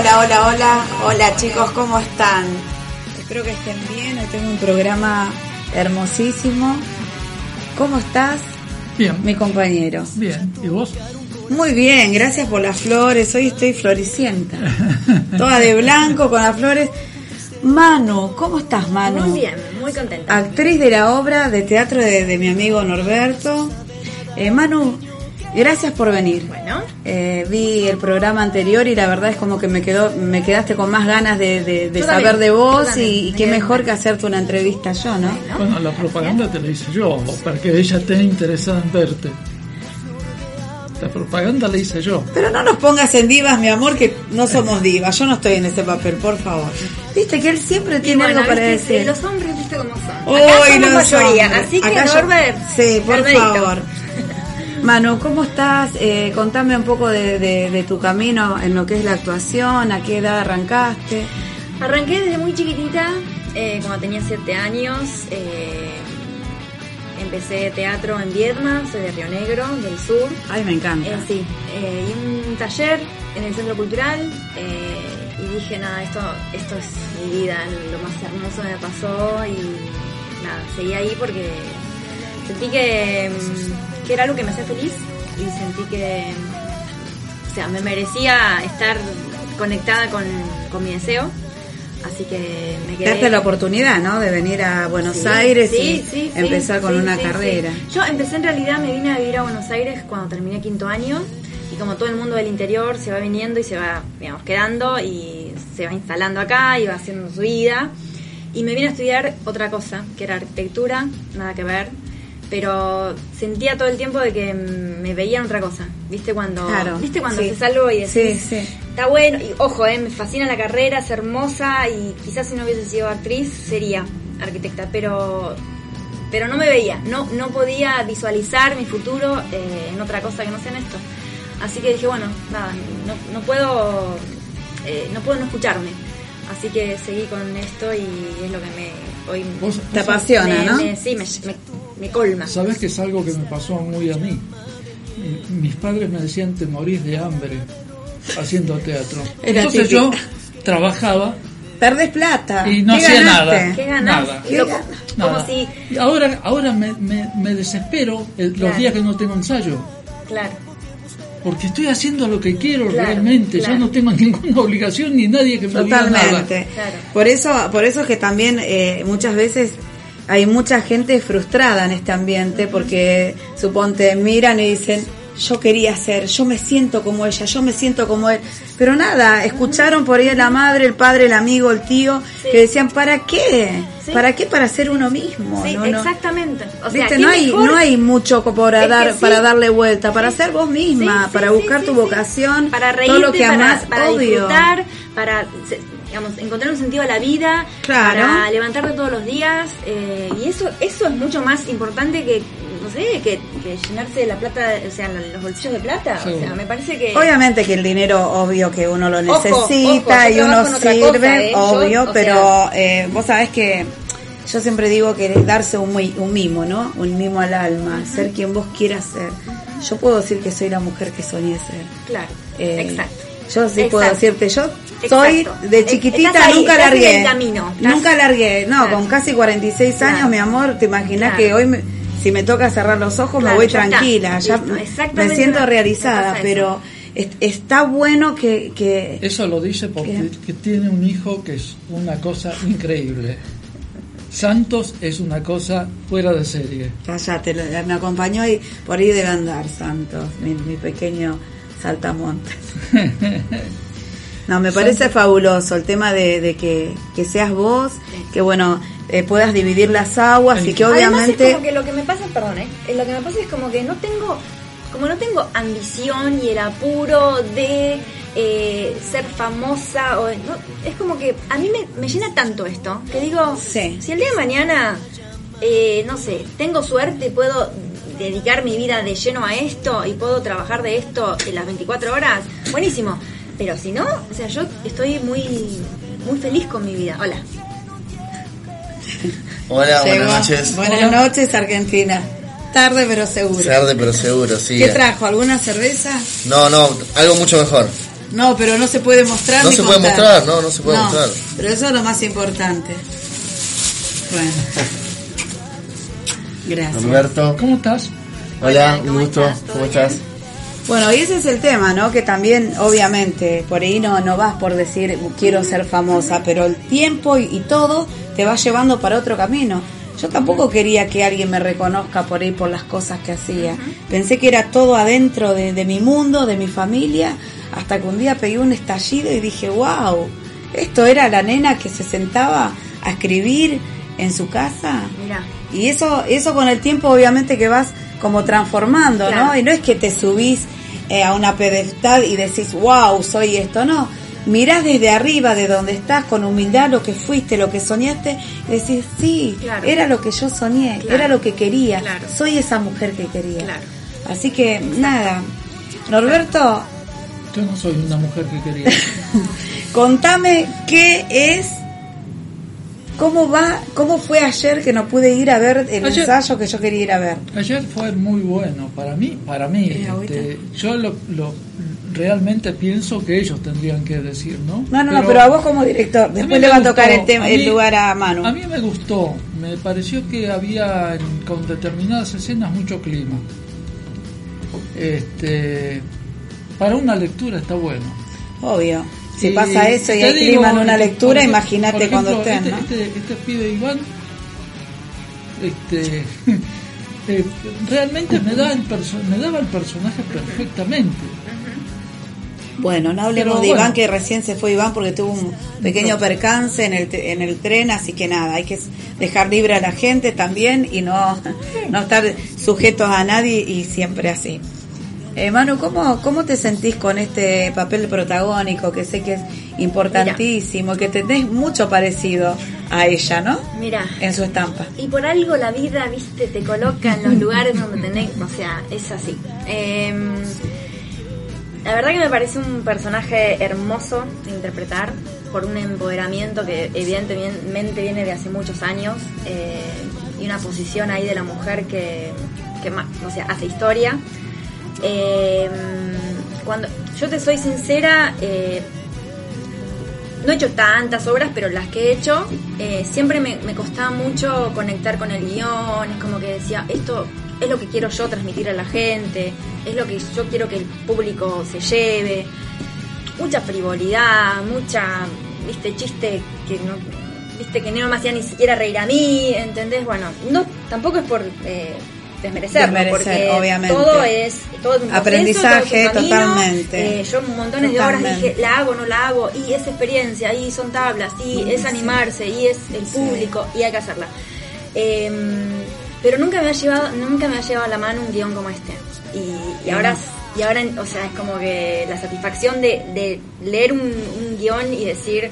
Hola, hola, hola, hola. Chicos, ¿cómo están? Espero que estén bien. Hoy tengo un programa hermosísimo. ¿Cómo estás? Bien. Mi compañero. Bien. ¿Y vos? Muy bien, gracias por las flores. Hoy estoy floricienta. Toda de blanco con las flores. Manu, ¿cómo estás, Manu? Muy bien, muy contenta. Actriz de la obra de teatro de, de mi amigo Norberto. Eh, Manu, gracias por venir. Bueno. Eh, vi el programa anterior y la verdad es como que me quedó, me quedaste con más ganas de, de- de saber también, de vos y, qué mejor que hacerte una entrevista yo, ¿no? Bueno, la propaganda te la hice yo, para que ella esté interesada en verte. La propaganda la hice yo. Pero no nos pongas en divas, mi amor, que no somos divas. Yo no estoy en ese papel, por favor. Viste que él siempre tiene bueno, algo para decir. Los hombres, viste cómo son. Uy, Acá somos los mayoría, hombres. así que Acá yo- Norbert, Sí, por favor. Manu, ¿cómo estás? Eh, contame un poco de, de- de tu camino en lo que es la actuación, a qué edad arrancaste. Arranqué desde muy chiquitita, eh, cuando tenía 7 años. eh, empecé teatro en Viedma, soy de Río Negro, del sur. Ay, me encanta. Sí, y un taller en el centro cultural y dije, nada, esto, esto es mi vida, lo más hermoso me pasó y nada, seguí ahí porque sentí que, mm, que era algo que me hacía feliz y sentí que, o sea, me merecía estar conectada con, con mi deseo. Así que me quedé. Darte la oportunidad, ¿no? De venir a Buenos Sí, Aires sí, y sí, empezar con una carrera. Yo empecé en realidad, me vine a vivir a Buenos Aires cuando terminé quinto año y como todo el mundo del interior se va viniendo y se va, digamos, quedando y se va instalando acá y va haciendo su vida. Y me vine a estudiar otra cosa, que era arquitectura, nada que ver, pero sentía todo el tiempo de que me veía en otra cosa. ¿Viste cuando, Claro, ¿viste cuando sí. haces algo y decís, sí. Está bueno, y ojo, eh, me fascina la carrera, es hermosa y quizás si no hubiese sido actriz sería arquitecta, pero pero no me veía, no no podía visualizar mi futuro eh, en otra cosa que no sea en esto. Así que dije, bueno, nada, no, no puedo eh, no puedo no escucharme. Así que seguí con esto y es lo que me hoy Te apasiona, me- ¿no? me- sí, me, me, colma. sabés que es algo que me pasó muy a mí. Mi- Mis padres me decían, te morís de hambre haciendo teatro. Era Entonces yo típico. trabajaba Perdés plata. y no ¿Qué hacía ganaste? nada. ¿Qué? Nada. Lo- ¿Qué como Nada. si, Y Ahora, ahora me, me- me desespero el- los Claro. días que no tengo ensayo. claro. Porque estoy haciendo lo que quiero Claro, realmente. claro. Yo no tengo ninguna obligación ni nadie que me diga nada. Totalmente. Claro. Por eso, por eso es que también eh, muchas veces hay mucha gente frustrada en este ambiente porque suponte miran y dicen yo quería ser, yo me siento como ella, yo me siento como él, pero nada, escucharon por ahí la madre, el padre, el amigo, el tío Sí. que decían ¿para qué? Sí. ¿Para qué para ser uno mismo? Sí, No, no. exactamente. O sea, Viste, ¿qué no hay, mejor? no hay mucho para Es que dar, para darle vuelta, para ser vos misma, para buscar tu vocación, para reírte, todo lo que para, amás, para obvio. disfrutar, para digamos, encontrar un sentido a la vida, Claro. para levantarte todos los días eh, y eso eso es mucho más importante que no sé que, que llenarse la plata, o sea, los bolsillos de plata, o sea, me parece que Obviamente que el dinero, obvio que uno lo necesita ojo, y uno sirve, cosa, ¿eh? Obvio, pero eh, vos sabés que yo siempre digo que es darse un, muy- un mimo, ¿no? Un mimo al alma, ser quien vos quieras ser. Yo puedo decir que soy la mujer que soñé ser. claro, Eh, exacto. Yo sí puedo decirte, yo soy Exacto. de Eh, chiquitita, estás ahí, nunca estás en largué. el camino, estás- Nunca largué, no, Claro. con casi 46 Claro. años, mi amor, te imaginas Claro. que hoy me- si me toca cerrar los ojos me voy ya está. tranquila, ya me siento realizada, pero es- está bueno que, que Eso lo dice porque que tiene un hijo que es una cosa increíble. Santos es una cosa fuera de serie. Cállate, me acompañó y por ahí debe andar Santos, mi, mi pequeño saltamontes. No, me parece fabuloso el tema de, de que, que seas vos, que bueno, eh, puedas dividir las aguas y que Además, obviamente... es como que lo que me pasa, perdón, ¿eh? Eh, lo que me pasa es como que no tengo, como no tengo ambición y el apuro de eh, ser famosa, o no, es como que a mí me, me llena tanto esto, que digo, Sí. si el día de mañana, eh, no sé, tengo suerte y puedo dedicar mi vida de lleno a esto y puedo trabajar de esto en las 24 horas, buenísimo. Pero si no, o sea, yo estoy muy, muy feliz con mi vida. Hola. Hola, Llegó. buenas noches. Buenas noches, Argentina. Tarde pero seguro. Tarde pero seguro, sí. ¿Qué trajo? ¿Alguna cerveza? No, no, algo mucho mejor. No, pero no se puede mostrar. No ni se puede mostrar, no, no se puede No, mostrar. Pero eso es lo más importante. Bueno. Gracias. Norberto, ¿Cómo estás? hola, ¿cómo un gusto, ¿cómo bien? estás? Bueno, y ese es el tema, ¿no? Que también, obviamente, por ahí no, no vas por decir quiero ser famosa, pero el tiempo y, y todo te va llevando para otro camino. Yo tampoco quería que alguien me reconozca por ahí por las cosas que hacía. Pensé que era todo adentro de, de mi mundo, de mi familia, hasta que un día pegué un estallido y dije, wow, esto era la nena que se sentaba a escribir en su casa. Mira, Y eso, eso con el tiempo obviamente que vas como transformando, ¿no? Y no es que te subís eh, a una pedestal y decís, wow, soy esto, no. Mirás desde arriba, de donde estás, con humildad lo que fuiste, lo que soñaste, y decís, sí, Claro. era lo que yo soñé, Claro. era lo que quería, Claro. soy esa mujer que quería. Claro. Así que, nada. Norberto, Yo no soy una mujer que quería. contame qué es, cómo va, cómo fue ayer que no pude ir a ver el Ayer- ensayo que yo quería ir a ver. Ayer fue muy bueno para mí, para mí. Este, yo lo, lo- realmente pienso que ellos tendrían que decir, ¿no? No, no, no, pero a vos como director, después le va a tocar el, tema, el lugar a Manu. A mí me gustó, me pareció que había con determinadas escenas mucho clima. Este, para una lectura está bueno. Obvio. Si pasa eso y hay digo, clima en una este, lectura, imagínate cuando estén, este, ¿no? este, este pibe Iván, este, eh, realmente me, da el perso- me daba el personaje perfectamente. Bueno, no hablemos Pero de bueno. Iván, que recién se fue Iván porque tuvo un pequeño percance en el, en el tren, así que nada, hay que dejar libre a la gente también y no, no estar sujetos a nadie y siempre así. Eh, Manu, ¿cómo, ¿cómo te sentís con este papel protagónico que sé que es importantísimo, que tenés mucho parecido a ella, ¿no? mira. En su estampa. Y por algo la vida, viste, te coloca en los lugares donde tenés, o sea, es así. Em, la verdad que me parece un personaje hermoso de interpretar, por un empoderamiento que evidentemente viene de hace muchos años, eh, y una posición ahí de la mujer que, que más, o sea, hace historia. Em, cuando yo te soy sincera, eh, no he hecho tantas obras, pero las que he hecho, eh, siempre me, me costaba mucho conectar con el guion, es como que decía, esto es lo que quiero yo transmitir a la gente, es lo que yo quiero que el público se lleve, mucha frivolidad, mucha, viste, chiste que no, viste, que no me hacía ni siquiera reír a mí, ¿entendés? Bueno, no, tampoco es por... Eh, desmerecerlo, Desmerecer, porque obviamente. todo es todo es un proceso, Aprendizaje, todo es un camino. totalmente. Eh, yo montones de horas Totalmente. dije, la hago, no la hago, y es experiencia, y son tablas, y es animarse, y es el público, y hay que hacerla. Eh, pero nunca me ha llevado, nunca me ha llevado a la mano un guion como este. Y, y ahora, y ahora, o sea, es como que la satisfacción de, de leer un, un guion y decir,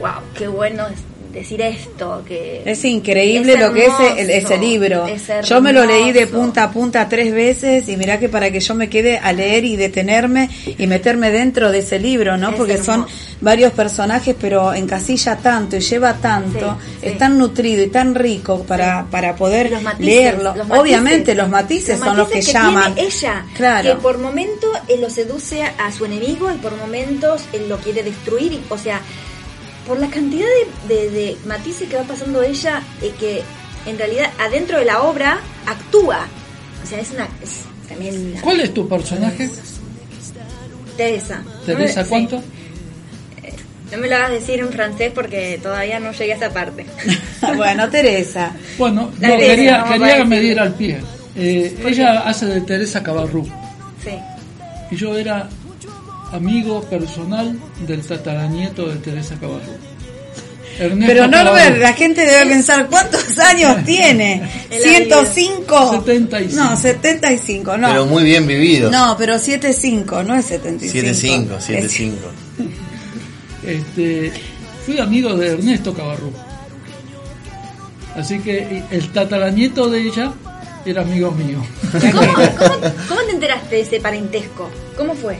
wow, qué bueno decir esto, que Es increíble Es lo que es el- ese libro. es Yo me lo leí de punta a punta tres veces y mirá que para que yo me quede a leer y detenerme y meterme dentro de ese libro, ¿no? Es Porque son varios personajes, pero encasilla tanto y lleva tanto, Sí, sí. es tan nutrido y tan rico para, para poder matices, leerlo. los matices. Obviamente los matices son los que, llaman. tiene ella, Claro. que por momentos él lo seduce a su enemigo y por momentos él lo quiere destruir. y- o sea, por la cantidad de, de- de matices que va pasando ella, eh, que en realidad adentro de la obra actúa. O sea, es una. Es tremenda. ¿Cuál es tu personaje? Teresa. Teresa, Sí. ¿cuánto? No me lo hagas decir en francés porque todavía no llegué a esa parte. bueno, Teresa. Bueno, no, Teresa, quería, quería que decir. me diera al pie. Eh, ¿Por ella hace de Teresa Cabarrú Sí. y yo era amigo personal del tataranieto de Teresa Cabarrú. Ernesto Pero Norbert, la gente debe pensar, ¿cuántos años tiene? En la vida. ¿105? 75. No, 75, no. Pero muy bien vivido. No, pero 7.5, no es 75. 7-5, Es- 7-5. Este, fui amigo de Ernesto Cabarrú. Así que el tataranieto de ella era amigo mío. ¿Cómo, cómo, cómo te enteraste de ese parentesco? ¿Cómo fue?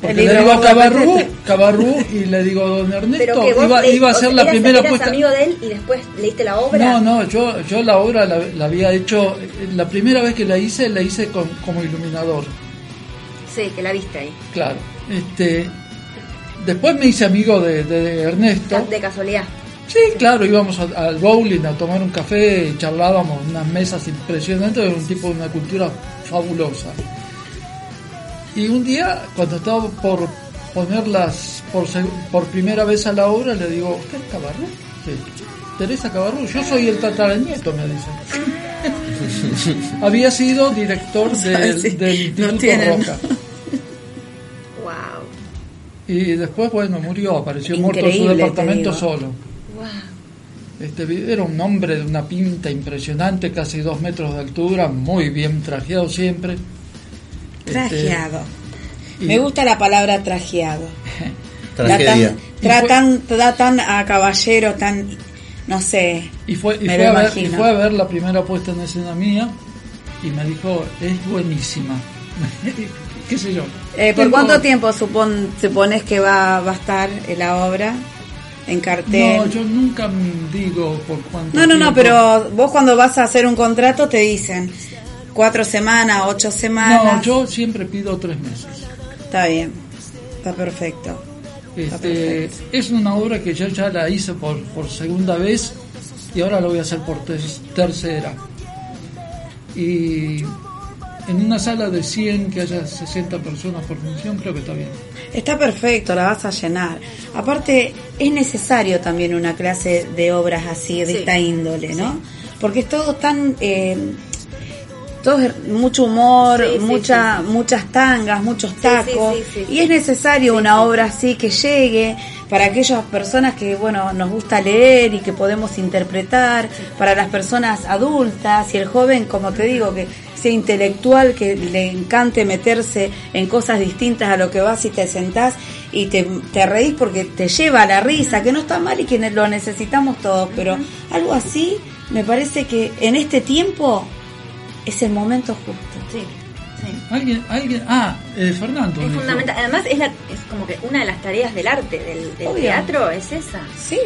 Porque le digo a Cabarrú. Cabarrú y le digo a don Ernesto, que iba, le- iba a ser la eras- primera eras puesta. amigo de él y después leíste la obra. No, no, yo, yo la obra la, la había hecho, la primera vez que la hice, la hice con- como iluminador. Sí, que la viste ahí. Claro. Este, después me hice amigo de, de Ernesto. De casualidad. Sí, claro, íbamos a- al bowling a tomar un café, charlábamos, unas mesas impresionantes, era un tipo de una cultura fabulosa. Y un día, cuando estaba por ponerlas por, primera vez a la obra, le digo, ¿usted es Cabarrú? Sí. Teresa Cabarrú, yo soy el tataranieto, me dice. Había sido director del, Sí, del no Instituto tienen. Roca. Wow. Y después, bueno, murió, apareció muerto en su departamento solo. Wow. Este, era un hombre de una pinta impresionante, casi dos metros de altura, muy bien trajeado siempre. Este, Trajeado. y- Me gusta la palabra trajeado. Tragedia. Tratan, tratan, a caballero tan, no sé. Y fue, y Me fue lo a ver, y fue a ver la primera puesta en escena mía y me dijo, es buenísima. ¿Qué sé yo? Eh, ¿Por cuánto tiempo supon, supones que va, va a estar en la obra? En cartel. No, yo nunca mm, digo por cuánto No, no, no, pero vos cuando vas a hacer un contrato te dicen cuatro semanas, ocho semanas. No, yo siempre pido tres meses. Está bien, está perfecto. Este, perfecto. es una obra que yo ya la hice por, por segunda vez y ahora lo voy a hacer por ter- tercera. Y en una sala de 100 que haya 60 personas por función, creo que está bien. Está perfecto, la vas a llenar. Aparte, es necesario también una clase de obras así, de Sí. esta índole, ¿no? Porque es todo tan... Eh, todo es mucho humor, Sí, sí, mucha, muchas tangas, muchos tacos. y es necesario una obra así que llegue para aquellas personas que, bueno, nos gusta leer y que podemos interpretar, para las personas adultas y el joven, como te digo, que sea intelectual, que le encante meterse en cosas distintas a lo que vas y te sentás y te, te reís porque te lleva a la risa, que no está mal y que lo necesitamos todos, pero algo así me parece que en este tiempo es el momento justo. Sí. sí. Alguien, alguien, ah, eh, Fernando. Es dijo. fundamental. Además, es, la, es como que una de las tareas del arte, del, teatro, es esa. Sí.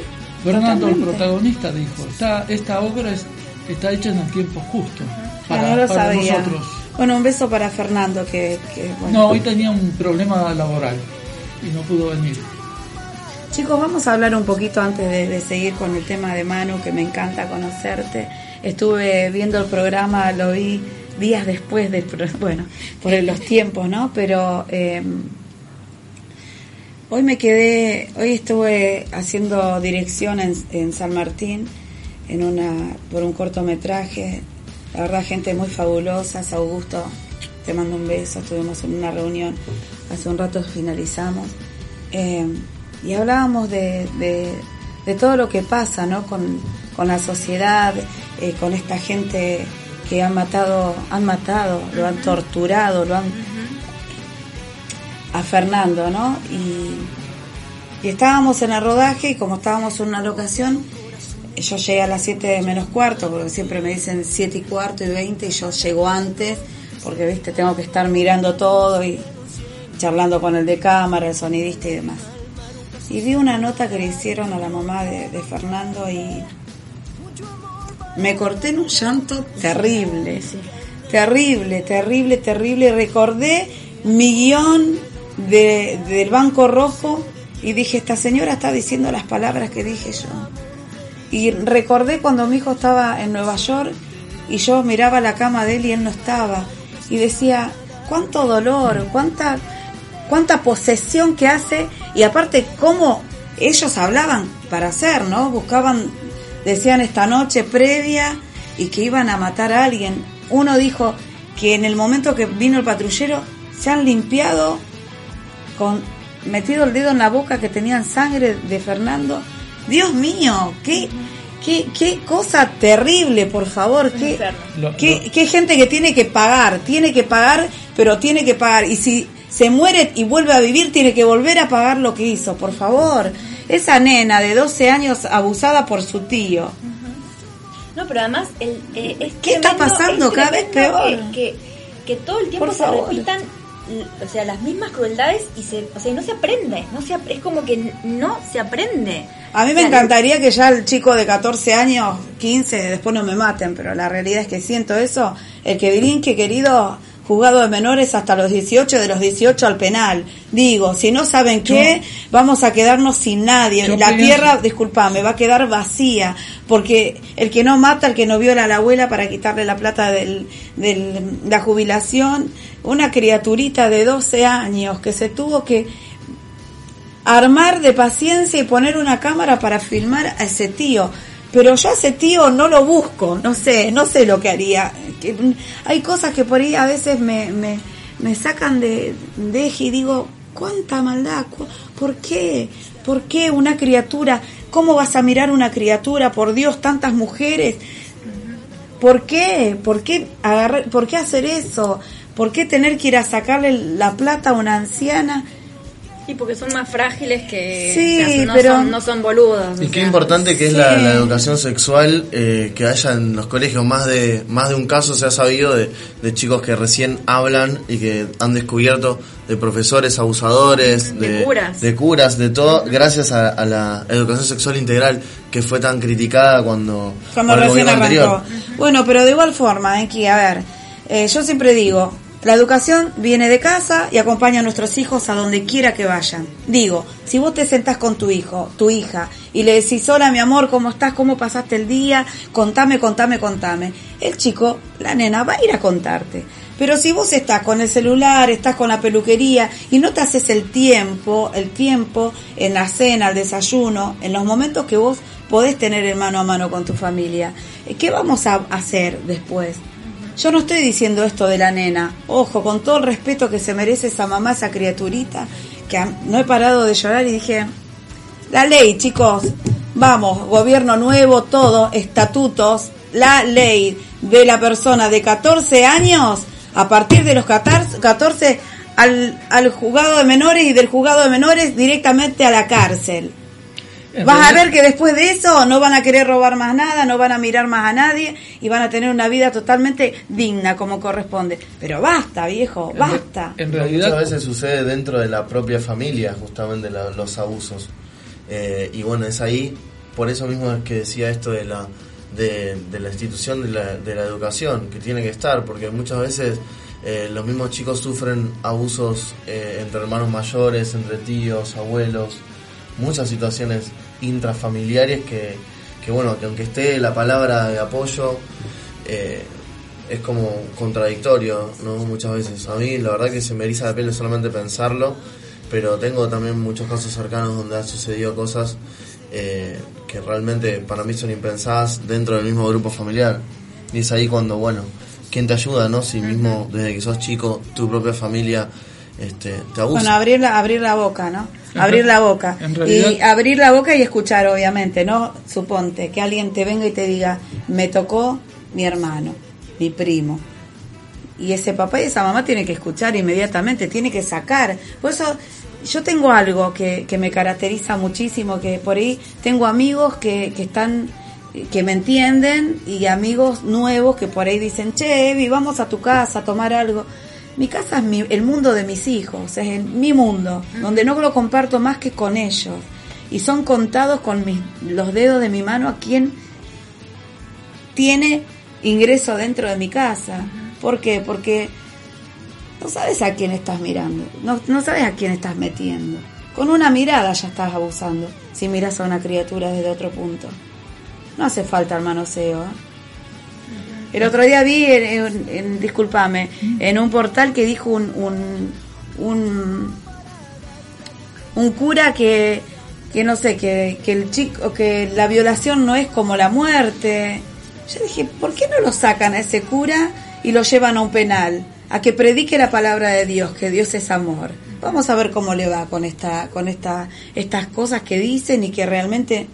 Fernando, el protagonista, dijo, está, esta obra es- está hecha en el tiempo justo para, no lo para sabía. nosotros. Bueno, un beso para Fernando, que, que, bueno. No, hoy tenía un problema laboral y no pudo venir. Chicos, vamos a hablar un poquito antes de, de seguir con el tema de Manu, que me encanta conocerte. Estuve viendo el programa, lo vi días después del bueno, por los tiempos, ¿no? Pero eh, hoy me quedé, hoy estuve haciendo dirección en, en San Martín, en una, por un cortometraje. La verdad, gente muy fabulosa. Augusto, te mando un beso. Estuvimos en una reunión, hace un rato finalizamos. Eh, y hablábamos de, de, de todo lo que pasa ¿no? con, con la sociedad, eh, con esta gente que han matado, han matado, lo han torturado, lo han a Fernando, ¿no? Y, y estábamos en el rodaje y como estábamos en una locación, yo llegué a las 7 menos cuarto, porque siempre me dicen 7 y cuarto y 20 y yo llego antes, porque, viste, tengo que estar mirando todo y charlando con el de cámara, el sonidista y demás. Y vi una nota que le hicieron a la mamá de, de Fernando y me corté en un llanto terrible, terrible, terrible, terrible. Recordé mi guion de, del Banco Rojo y dije, esta señora está diciendo las palabras que dije yo. Y recordé cuando mi hijo estaba en Nueva York y yo miraba la cama de él y él no estaba. Y decía, cuánto dolor, cuánta, cuánta posesión que hace. Y aparte, cómo ellos hablaban para hacer, ¿no? Buscaban, decían esta noche previa y que iban a matar a alguien. Uno dijo que en el momento que vino el patrullero se han limpiado con metido el dedo en la boca que tenían sangre de Fernando. Dios mío, qué, qué, qué cosa terrible, por favor, qué, qué, qué gente que tiene que pagar, tiene que pagar, pero tiene que pagar. Y si se muere y vuelve a vivir, tiene que volver a pagar lo que hizo, por favor. Esa nena de 12 años abusada por su tío. No, pero además, el, eh, es ¿Qué está pasando? es Cada vez peor. Que, que, que todo el tiempo Por se favor. repitan, o sea, las mismas crueldades y se, o sea, no se aprende, no se, es como que no se aprende. A mí O me sea, encantaría que ya el chico de 14 años, 15, después no me maten, pero la realidad es que siento eso. El que brinque, querido, juzgado de menores hasta los 18, de los 18 al penal. Digo, si no saben qué, vamos a quedarnos sin nadie. La tierra, disculpame, va a quedar vacía, porque el que no mata, el que no viola a la abuela para quitarle la plata de la jubilación, una criaturita de 12 años que se tuvo que armar de paciencia y poner una cámara para filmar a ese tío pero yo a ese tío no lo busco, no sé, no sé lo que haría. hay cosas que por ahí a veces me, me, me sacan de, de eje y digo, ¿cuánta maldad? ¿Por qué? ¿Por qué una criatura? ¿Cómo vas a mirar una criatura? Por Dios, tantas mujeres. ¿Por qué? ¿Por qué, agarrar, ¿Por qué hacer eso? ¿Por qué tener que ir a sacarle la plata a una anciana? Y porque son más frágiles que no, son, no son boludos. Y qué importante que es la, educación sexual, eh, que haya en los colegios más de más de un caso se ha sabido de, chicos que recién hablan y que han descubierto de profesores abusadores, de, curas, de, curas, de todo, gracias a, la educación sexual integral que fue tan criticada cuando, cuando recién arrancó. Bueno, pero de igual forma, que a ver, eh, yo siempre digo, la educación viene de casa y acompaña a nuestros hijos a donde quiera que vayan. Digo, si vos te sentás con tu hijo, tu hija, y le decís, hola mi amor, ¿cómo estás? ¿Cómo pasaste el día? Contame, contame, contame. El chico, la nena, va a ir a contarte. Pero si vos estás con el celular, estás con la peluquería y no te haces el tiempo, el tiempo en la cena, el desayuno, en los momentos que vos podés tener el mano a mano con tu familia, ¿qué vamos a hacer después? Yo no estoy diciendo esto de la nena. Ojo, con todo el respeto que se merece esa mamá, esa criaturita, que no he parado de llorar y dije, la ley, chicos, vamos, gobierno nuevo, todo, estatutos, la ley de la persona de 14 años, a partir de los 14, al, al juzgado de menores y del juzgado de menores directamente a la cárcel. Vas a ver que después de eso no van a querer robar más nada, no van a mirar más a nadie y van a tener una vida totalmente digna como corresponde. Pero basta, viejo, basta. En, realidad muchas veces sucede dentro de la propia familia justamente los abusos. Eh, y bueno, es ahí, por eso mismo es que decía esto de la, de, la institución de la, de la educación, que tiene que estar, porque muchas veces... Eh, los mismos chicos sufren abusos eh, entre hermanos mayores, entre tíos, abuelos, muchas situaciones intrafamiliares que, que bueno, que aunque esté la palabra de apoyo, eh, es como contradictorio, ¿no? Muchas veces. A mí la verdad que se me eriza la piel solamente pensarlo, pero tengo también muchos casos cercanos donde han sucedido cosas eh, que realmente para mí son impensadas dentro del mismo grupo familiar. Y es ahí cuando, bueno, ¿quién te ayuda, no? Si mismo desde que sos chico, tu propia familia este, te abusa. Bueno, abrir la, abrir la boca, ¿no? abrir la boca. Y abrir la boca y escuchar, obviamente, ¿no? Suponte que alguien te venga y te diga, me tocó mi hermano, mi primo. Y ese papá y esa mamá tiene que escuchar inmediatamente, tiene que sacar. Por eso yo tengo algo que, que me caracteriza muchísimo, que por ahí tengo amigos que, que están que me entienden y amigos nuevos que por ahí dicen, che, Evi, vamos a tu casa a tomar algo mi casa es el mundo de mis hijos, es mi mundo, donde no lo comparto más que con ellos. Y son contados con los dedos de mi mano a quien tiene ingreso dentro de mi casa. ¿Por qué? Porque no sabes a quién estás mirando, no, no sabes a quién estás metiendo. Con una mirada ya estás abusando si miras a una criatura desde otro punto. No hace falta el manoseo. ¿eh? El otro día vi, en, en, discúlpame, en un portal que dijo un, un, un, cura que, que no sé, que, que el chico, que la violación no es como la muerte. Yo dije, ¿por qué no lo sacan a ese cura y lo llevan a un penal? A que predique la palabra de Dios, que Dios es amor. Vamos a ver cómo le va con esta, con esta, estas cosas que dicen y que realmente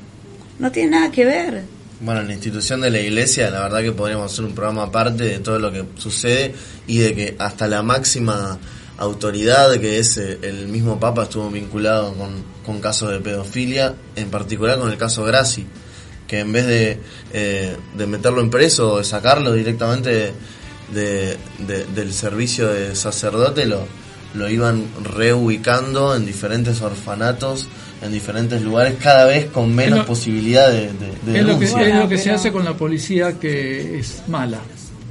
no tienen nada que ver. Bueno, la institución de la iglesia, la verdad que podríamos hacer un programa aparte de todo lo que sucede y de que hasta la máxima autoridad, que es eh, el mismo Papa, estuvo vinculado con, casos de pedofilia, en particular con el caso Graci, que en vez de, eh, de meterlo en preso o de sacarlo directamente de, del servicio de sacerdote, lo, lo iban reubicando en diferentes orfanatos en diferentes lugares, cada vez con menos posibilidad de, de, es, lo que, es lo que se hace con la policía que es mala.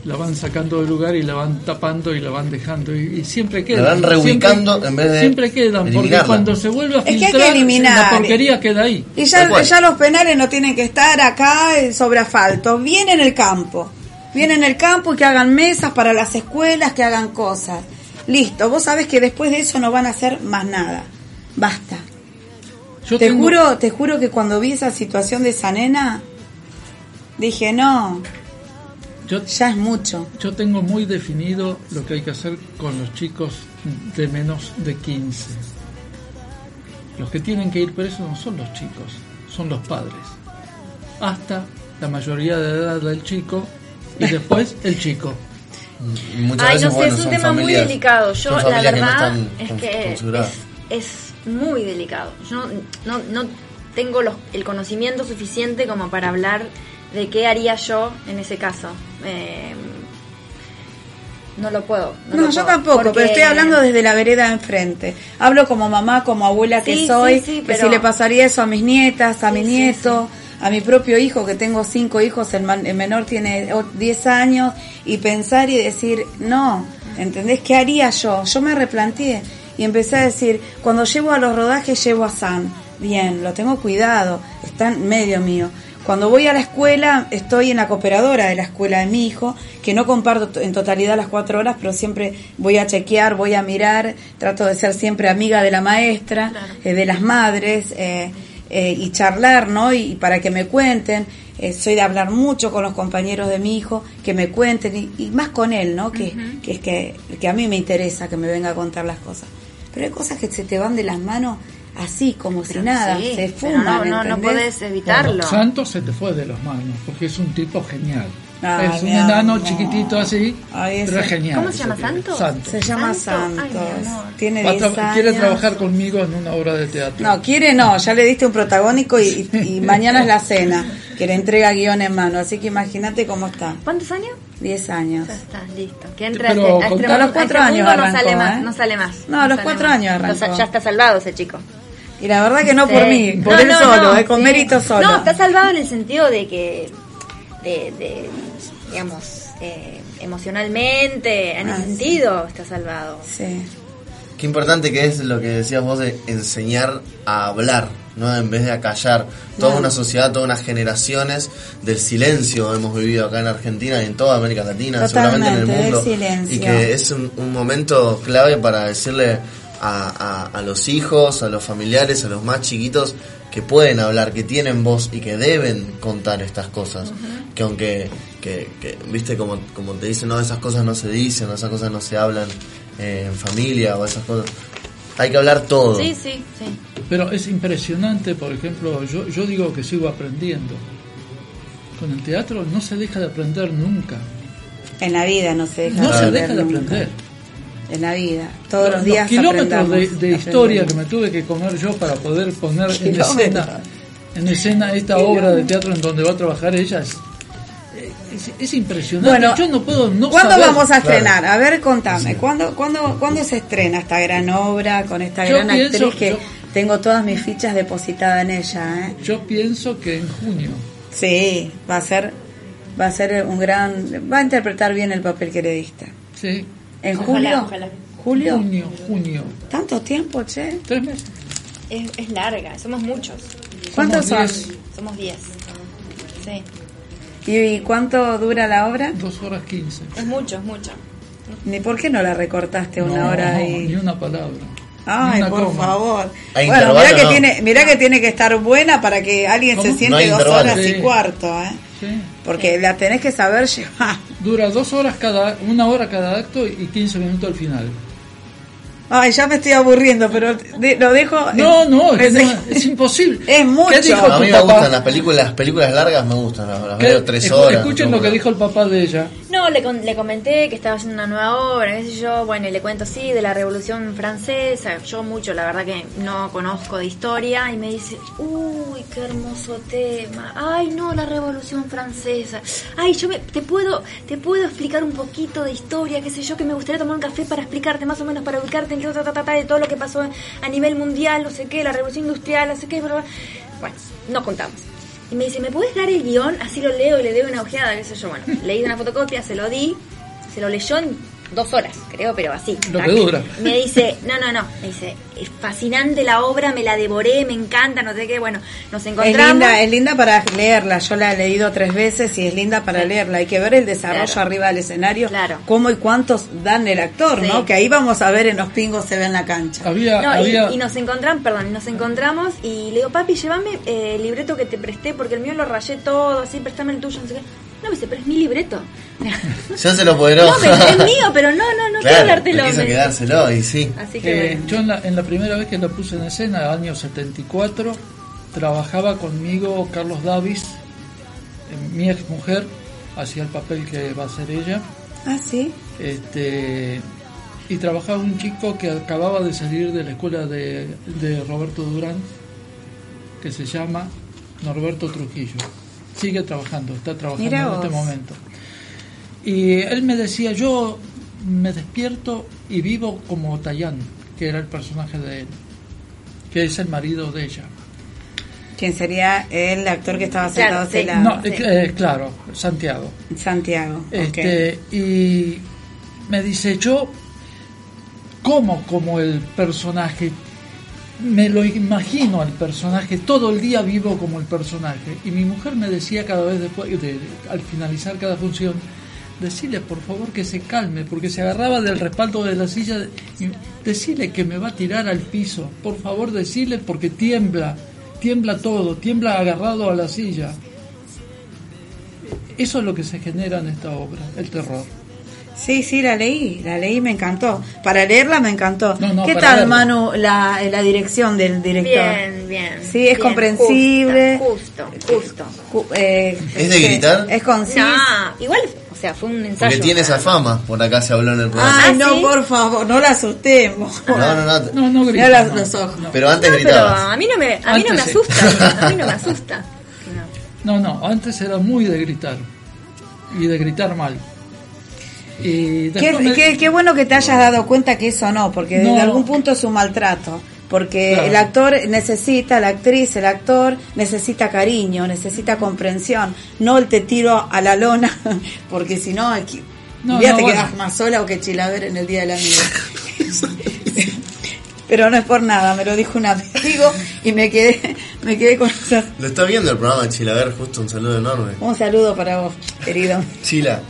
la van sacando del lugar y la van tapando y la van dejando y, y siempre quedan. La van reubicando siempre, en vez de Siempre quedan, porque cuando se vuelve a Es que hay que filtrar, eliminar. la porquería queda ahí. Y ya, ya los penales no tienen que estar acá eh, sobre asfalto, bien en el campo. Bien en el campo y que hagan mesas para las escuelas, que hagan cosas. Listo, vos sabés que después de eso no van a hacer más nada. Basta. Yo Te tengo- juro, te juro que cuando vi esa situación de esa nena, dije, no, yo, ya es mucho. yo tengo muy definido lo que hay que hacer con los chicos de menos de 15. Los que tienen que ir presos no son los chicos, son los padres. Hasta la mayoría de edad del chico y después el chico. Muchas Ay, veces, no sé, bueno, es un tema muy delicado. Yo, la familias que no verdad, es que es, es muy delicado. Yo no, no tengo los, el conocimiento suficiente como para hablar de qué haría yo en ese caso. Eh, no lo puedo. No, No, lo yo puedo, tampoco, porque- pero estoy hablando desde la vereda de enfrente. Hablo como mamá, como abuela que Sí, soy, sí, sí, que pero- si le pasaría eso a mis nietas, a mi nieto, a mi propio hijo, que tengo cinco hijos, el, man- el menor tiene o- 10 años, y pensar y decir, no, ¿entendés? ¿Qué haría yo? Yo me replanteé y empecé a decir, cuando llevo a los rodajes llevo a Sam, bien, lo tengo cuidado, está en medio mío. Cuando voy a la escuela, estoy en la cooperadora de la escuela de mi hijo, que no comparto to- en totalidad las cuatro horas, pero siempre voy a chequear, voy a mirar, trato de ser siempre amiga de la maestra, Claro. eh, de las madres, eh, eh, y charlar, ¿no? Y, y para que me cuenten, soy de hablar mucho con los compañeros de mi hijo, que me cuenten, y, y más con él, ¿no? Que, que es que, que a mí me interesa que me venga a contar las cosas. Pero hay cosas que se te van de las manos así, como si Pero nada, sí, se fuman, no, no, no podés evitarlo. Bueno, Santos se te fue de las manos, porque es un tipo genial. Ay, es un enano amor. chiquitito así, Ay, pero es genial. ¿Cómo se llama. Santos? Santos. Se llama Santo. Santos. Ay. Tiene Va a 10 tra- años. quiere trabajar conmigo en una obra de teatro. No, quiere no, ya le diste un protagónico y, y mañana es la cena, que le entrega guion en mano, así que imagínate cómo está. ¿Cuántos años? 10 años. Ya está, listo. Que Pero a, este- los a cuatro este años mundo no arrancó, sale más, ¿eh? no sale más. No, a los sale cuatro más. años arrancó. Ya está salvado ese chico. Y la verdad que no por mí, por No, él no, solo, no, eh, con sí. mérito solo. No, está salvado en el sentido de que, de, de, digamos, eh, emocionalmente, en Ah, ese sí. sentido está salvado. Sí. Qué importante que es lo que decías vos de enseñar a hablar, ¿no? En vez de a callar. Toda una sociedad, todas unas generaciones del silencio hemos vivido acá en Argentina y en toda América Latina, seguramente en el Totalmente, mundo. Y que es un, un momento clave para decirle a, a- a los hijos, a los familiares, a los más chiquitos, que pueden hablar, que tienen voz y que deben contar estas cosas. Que aunque, que, que, viste, como, como te dicen, no, esas cosas no se dicen, esas cosas no se hablan eh, en familia o esas cosas. Hay que hablar todo. Sí, sí, sí. Pero es impresionante, por ejemplo, yo, yo digo que sigo aprendiendo. Con el teatro no se deja de aprender nunca. En la vida no se deja No de se aprender deja de nunca. aprender. En la vida, todos los, días kilómetros de, historia que me tuve que comer yo para poder poner en escena, en escena esta obra de teatro en donde va a trabajar ella es, es, es impresionante. Bueno, yo no puedo no ¿Cuándo saber. vamos a Claro. estrenar? A ver, contame, ¿cuándo, cuándo, ¿cuándo se estrena esta gran obra con esta Yo gran pienso- actriz que yo- tengo todas mis fichas depositadas en ella? ¿eh? Yo pienso que en junio. Sí, va a ser, va a ser un gran, va a interpretar bien el papel que le diste. Sí, ¿En Ojalá, julio? ojalá. ¿Julio? junio, junio. ¿Tanto tiempo, che? Tres meses. Es, es larga, somos muchos. ¿Cuántos son? diez. Somos 10. Sí, ¿Y cuánto dura la obra? Dos horas quince. es mucho, es mucho. ¿Ni por qué no la recortaste una No, hora Ni y... una palabra. Ay, ni por coma. favor. Bueno, mirá que, ¿no? tiene, mirá que tiene que estar buena para que alguien se ¿Cómo? siente No dos horas y Sí. cuarto, ¿eh? Sí. Porque la tenés que saber llevar. Dura dos horas cada, una hora cada acto y 15 minutos al final. Ay, ya me estoy aburriendo, pero de- lo dejo... No, no, es, no, imposible. Es mucho. ¿Qué dijo A mí me papá? gustan las películas, las películas largas me gustan, las, las veo tres horas. Escuchen no, lo que dijo el papá de ella. No, le, le comenté que estaba haciendo una nueva obra, qué sé yo, bueno, y le cuento sí de la Revolución Francesa, yo mucho, la verdad que no conozco de historia, y me dice, uy, qué hermoso tema, ay no, la Revolución Francesa, ay, yo me- te puedo, te puedo explicar un poquito de historia, qué sé yo, que me gustaría tomar un café para explicarte más o menos, para ubicarte en ta, ta, de todo lo que pasó a nivel mundial, no sé qué, la Revolución Industrial, no sé qué, bla, bla. bueno, no contamos. Y me dice, ¿me puedes dar el guion? Así lo leo y le doy una ojeada, qué sé yo. Bueno, leí una fotocopia, se lo di, se lo leyó en dos horas, creo, pero así. Lo que dura. Me dice, no, no, no, me dice, es fascinante la obra, me la devoré, me encanta, no sé qué, bueno, nos Es encontramos. linda, es linda para leerla. Yo la he leído tres veces y es linda para Sí. leerla. Hay que ver el desarrollo Claro. arriba del escenario, Claro. cómo y cuántos dan el actor, Sí. ¿no? Que ahí vamos a ver en los pingos se ve en la cancha. Había, No, y- había, y, nos encontramos, perdón, nos encontramos y le digo, papi, llévame eh, el libreto que te presté porque el mío lo rayé todo, así, préstame el tuyo, no sé qué. No, me dice, pero es mi libreto. Ya se lo poderó. no, pero es mío, pero no, no, no quiero claro, dártelo. quiso me quedárselo y sí. Así que eh, bueno. yo en la, en la primera vez que la puse en escena, año 74, trabajaba conmigo Carlos Davis, eh, mi ex mujer, hacía el papel que va a ser ella. Ah, sí. Este, y trabajaba un chico que acababa de salir de la escuela de, de Roberto Durán, que se llama Norberto Trujillo. Sigue trabajando, está trabajando en este momento. Y él me decía, yo me despierto y vivo como Tayán, que era el personaje de él, que es el marido de ella. ¿Quién sería el actor que estaba Claro, sentado a ese sí. lado? No, sí. eh, claro, Santiago. Santiago. Este, Y me dice, yo como como el personaje, me lo imagino al personaje, todo el día vivo como el personaje. Y mi mujer me decía cada vez después, de- al finalizar cada función, decirle por favor que se calme, porque se agarraba del respaldo de la silla, y decirle que me va a tirar al piso, por favor decirle porque tiembla, tiembla todo, tiembla agarrado a la silla. Eso es lo que se genera en esta obra, el terror. Sí, sí, la leí, la leí, me encantó. Para leerla me encantó. No, no, ¿Qué tal. Manu, la, la dirección del director? Bien, bien. Sí, es bien, comprensible. Justo, justo. Ju- eh, ¿Es de este, gritar? Es conciso. No, igual, o sea, fue un ensayo. Porque tiene esa fama, por acá se habló en el programa. Ay, ¿Ah, no, sí? por favor, no la asustemos. No, no, no. No, no grita. Mira no. los ojos. No. Pero antes No, pero gritabas. a mí no me, a mí no me asusta, a mí no me asusta. No. No, no, antes era muy de gritar. Y de gritar mal. Y Qué, después me- qué- qué bueno que te hayas dado cuenta que eso no, porque No. desde algún punto es un maltrato. Porque Claro. el actor necesita, la actriz, el actor necesita cariño, necesita comprensión, no el te tiro a la lona, porque si no, aquí, No, ya no, te bueno. quedas más sola o que chilaver en el Día del Amigo. Pero no es por nada, me lo dijo un amigo y me quedé, me quedé con esa- Lo está viendo el programa Chilaver, justo un saludo enorme. un saludo para vos, querido. Chila.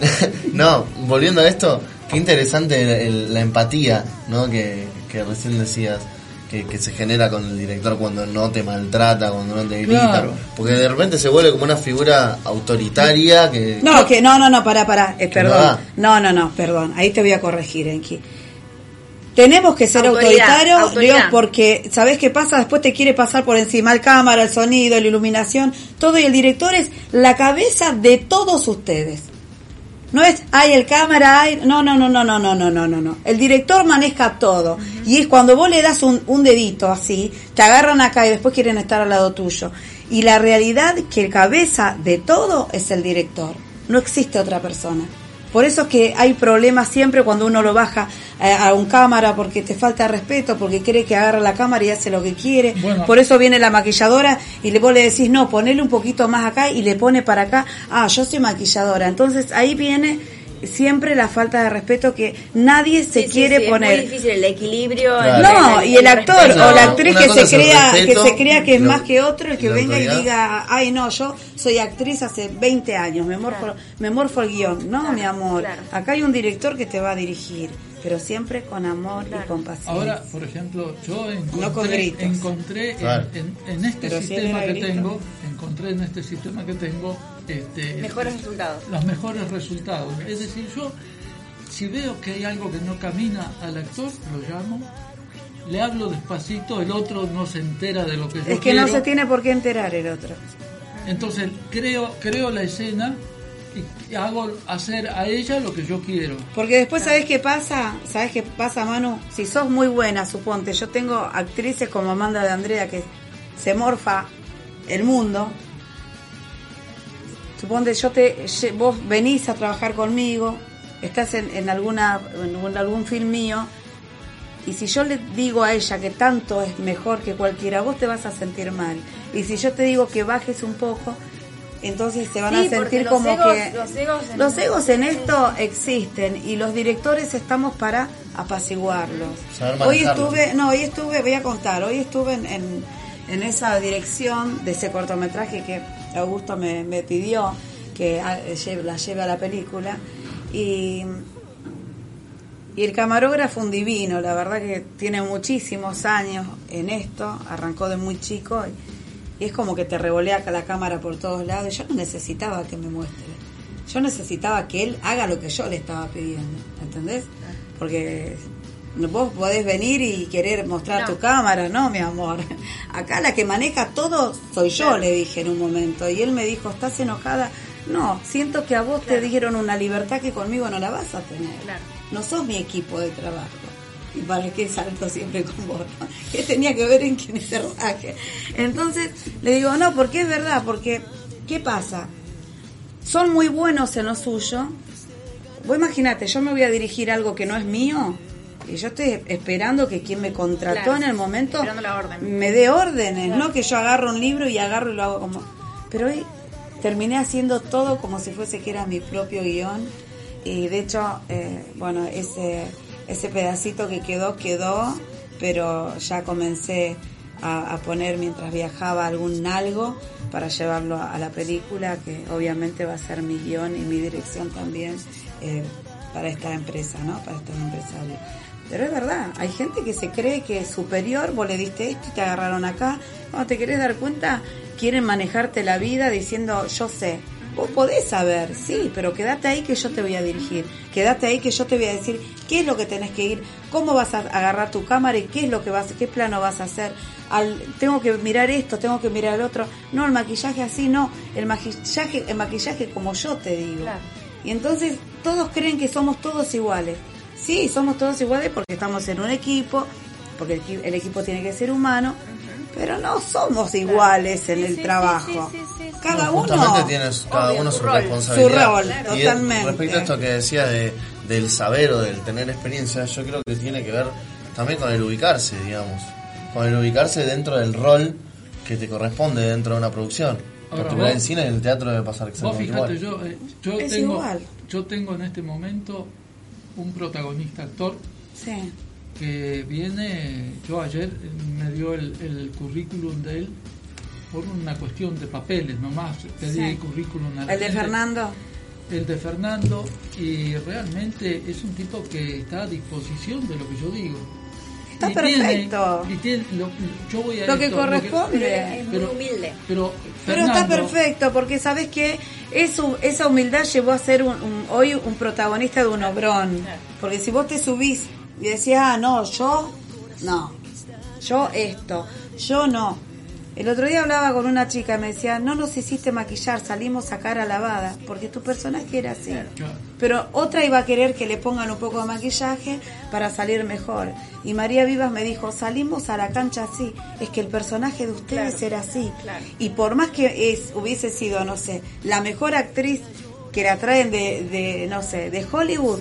no, volviendo a esto, qué interesante el- el- la empatía, ¿no? Que, que recién decías. Que, que se genera con el director cuando no te maltrata, cuando no te grita. Claro. Porque de repente se vuelve como una figura autoritaria que... No, que no, no, no, para, para, eh, perdón. No, no, no, perdón. Ahí te voy a corregir, Enki. Tenemos que ser Autoridad, autoritarios, autoridad. Dios, porque ¿sabés qué pasa? Después te quiere pasar por encima el cámara, el sonido, la iluminación, todo y el director es la cabeza de todos ustedes. No es, ay, el cámara, ay, no, no, no, no, no, no, no, no, no, no. El director maneja todo. Y es cuando vos le das un, un dedito así, te agarran acá y después quieren estar al lado tuyo. Y la realidad que el cabeza de todo es el director. No existe otra persona. Por eso es que hay problemas siempre cuando uno lo baja eh, a un cámara porque te falta respeto, porque cree que agarra la cámara y hace lo que quiere. Bueno. Por eso viene la maquilladora y le, vos le decís, no, ponele un poquito más acá y le pone para acá, ah, yo soy maquilladora. Entonces ahí viene siempre la falta de respeto que nadie se Sí, sí, quiere sí, poner. Es muy difícil el equilibrio. Claro. No, y el actor respeto. o la actriz que se el crea que respeto, se crea que es lo- más que otro, el que venga y diga, ay no, yo soy actriz hace 20 años, me morfo, me morfo el guion. No, Claro, mi amor, claro. acá hay un director que te va a dirigir, pero siempre con amor y con paciencia. Ahora, por ejemplo, yo No con encontré, gritos. encontré en- Claro. en, en este Pero si sistema era que grito. tengo, encontré en este sistema que tengo este, Mejores resultados. los mejores resultados. Es decir, yo si veo que hay algo que no camina al actor, lo llamo, le hablo despacito, el otro no se entera de lo que yo es que no se tiene por qué enterar el otro. Entonces creo, creo la escena y hago hacer a ella lo que yo quiero. Porque después, ¿sabes qué pasa? ¿Sabes qué pasa, Manu? Si sos muy buena, suponte, yo tengo actrices como Amanda de Andrea que se morfa el mundo. Suponte, yo te, vos venís a trabajar conmigo, estás en, en alguna, en algún- film mío, Y si yo le digo a ella que tanto es mejor que cualquiera, vos te vas a sentir mal. Y si yo te digo que bajes un poco, entonces se van Sí, a sentir los como egos- que los egos en- los egos en esto existen y los directores estamos para apaciguarlos. Hoy estuve, no, hoy estuve, voy a contar, hoy estuve en, en, en esa dirección de ese cortometraje que Augusto me, me pidió que la lleve a la película y y el camarógrafo un divino, la verdad que tiene muchísimos años en esto, arrancó de muy chico y, y es como que te revolea la cámara por todos lados. Yo no necesitaba que me muestre, yo necesitaba que él haga lo que yo le estaba pidiendo, ¿entendés? Porque vos podés venir y querer mostrar No. tu cámara, no, mi amor. Acá la que maneja todo soy yo, le dije en un momento. Y él me dijo, ¿estás enojada? No, siento que a vos te dieron una libertad que conmigo no la vas a tener Claro. no sos mi equipo de trabajo. ¿Y para qué salto siempre con vos? no? ¿Qué tenía que ver en quién ese rodaje? Entonces le digo, no, porque es verdad, porque ¿qué pasa? Son muy buenos en lo suyo. Vos imaginate, yo me voy a dirigir algo que no es mío y yo estoy esperando que quien me contrató Claro, en el momento esperando la orden. me dé órdenes, Claro. no que yo agarro un libro y agarro y lo hago como... Pero hoy terminé haciendo todo como si fuese que era mi propio guion y de hecho, eh, bueno, ese, ese pedacito que quedó, quedó, pero ya comencé a, a poner mientras viajaba algún algo para llevarlo a, a la película, que obviamente va a ser mi guion y mi dirección también eh, para esta empresa, ¿no? Para estos empresarios. Pero es verdad, hay gente que se cree que es superior, vos le diste esto y te agarraron acá. Cuando te querés dar cuenta, quieren manejarte la vida diciendo, yo sé. Vos podés saber, sí, pero quédate ahí que yo te voy a dirigir. Quédate ahí que yo te voy a decir qué es lo que tenés que ir, cómo vas a agarrar tu cámara y qué es lo que vas, qué plano vas a hacer. Al, tengo que mirar esto, tengo que mirar el otro. No, el maquillaje así, no. El maquillaje, el maquillaje como yo te digo. Claro. Y entonces todos creen que somos todos iguales. Sí, somos todos iguales porque estamos en un equipo, porque el, equi- el equipo tiene que ser humano, pero no somos iguales en Sí, el sí, trabajo. sí, sí, sí, sí. Cada No, uno. justamente tiene su- cada Obvio, uno su responsabilidad. Su rol, Y totalmente. respecto a esto que decía de, del saber o del tener experiencia, yo creo que tiene que ver también con el ubicarse, digamos. Con el ubicarse dentro del rol que te corresponde dentro de una producción. Ahora, Porque vos- en el cine y en el teatro debe pasar Vos exactamente fíjate, igual. yo, eh, yo, Es tengo, igual. yo tengo en este momento un protagonista actor Sí. que viene, yo ayer eh, me dio el, el currículum de él por una cuestión de papeles nomás, pedí Sí. el currículum a la El de gente. Fernando. el de Fernando y realmente es un tipo que está a disposición de lo que yo digo. Está perfecto. tiene lo, yo voy a Lo que esto, corresponde. Pero es muy humilde. pero Pero está perfecto, porque sabes que eso, esa humildad llevó a ser un, un- hoy un protagonista de un obrón. Porque si vos te subís y decías, ah, no, yo, no, yo esto, yo no. El otro día hablaba con una chica y me decía, no nos hiciste maquillar, salimos a cara lavada, porque tu personaje era así. Pero otra iba a querer que le pongan un poco de maquillaje para salir mejor. Y María Vivas me dijo, salimos a la cancha así, es que el personaje de ustedes Claro, era así. claro. Y por más que es, hubiese sido, no sé, la mejor actriz que la traen de, de, no sé, de Hollywood,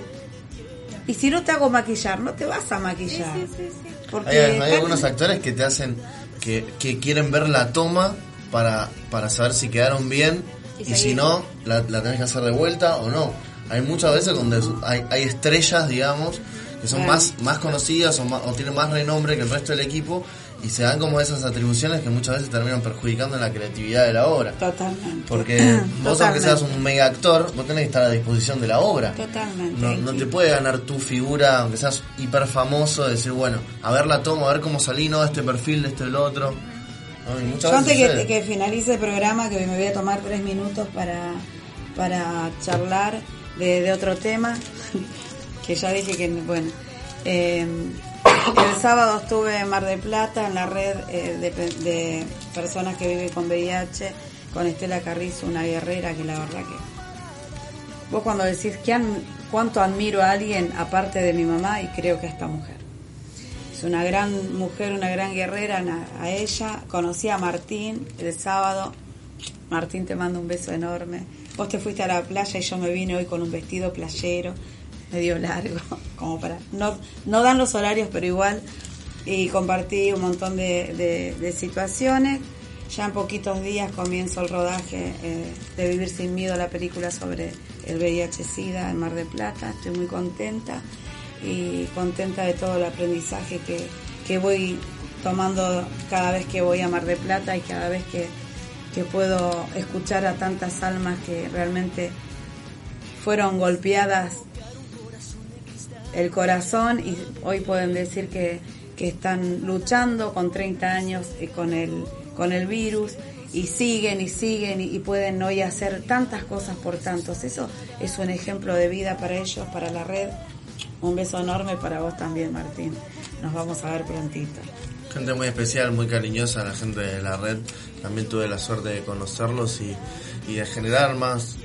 y si no te hago maquillar, no te vas a maquillar. Sí, sí, sí. Porque Hay, hay algunos actores que te hacen, que, que quieren ver la toma para, para saber si quedaron bien Y y, si no, la, la tenés que hacer de vuelta o no. Hay muchas veces donde hay, hay estrellas, digamos, que son más, más conocidas o, más- o tienen más renombre que el resto del equipo y se dan como esas atribuciones que muchas veces terminan perjudicando en la creatividad de la obra. Totalmente. Porque vos aunque seas un mega actor, vos tenés que estar a disposición de la obra. Totalmente. No, no te puede ganar tu figura, aunque seas hiper famoso, decir, bueno, a ver la tomo, a ver cómo salí, no, este perfil, este el otro. No, Yo antes que, finalice el programa, que me voy a tomar tres minutos para, para charlar de, de otro tema, que ya dije que, bueno, eh, el sábado estuve en Mar del Plata, en la red eh, de, de personas que viven con VIH, con Estela Carrizo, una guerrera que la verdad que... Vos cuando decís que cuánto admiro a alguien aparte de mi mamá, y creo que a esta mujer. Es una gran mujer, una gran guerrera a ella. Conocí a Martín el sábado. Martín, te mando un beso enorme. Vos te fuiste a la playa y yo me vine hoy con un vestido playero. Medio largo, como para, no, no dan los horarios, pero igual, y compartí un montón de, de, situaciones. Ya en poquitos días comienzo el rodaje eh, de Vivir sin Miedo, la película sobre el VIH-Sida en Mar de Plata. Estoy muy contenta y contenta de todo el aprendizaje que, que voy tomando cada vez que voy a Mar de Plata y cada vez que, que puedo escuchar a tantas almas que realmente fueron golpeadas el corazón y hoy pueden decir que, están luchando con 30 años y con el, con el virus y siguen y siguen y, pueden hoy hacer tantas cosas por tantos. Eso es un ejemplo de vida para ellos, para la red. Un beso enorme para vos también, Martín. Nos vamos a ver prontito. Gente muy especial, muy cariñosa, la gente de la red. También tuve la suerte de conocerlos y, y de generar más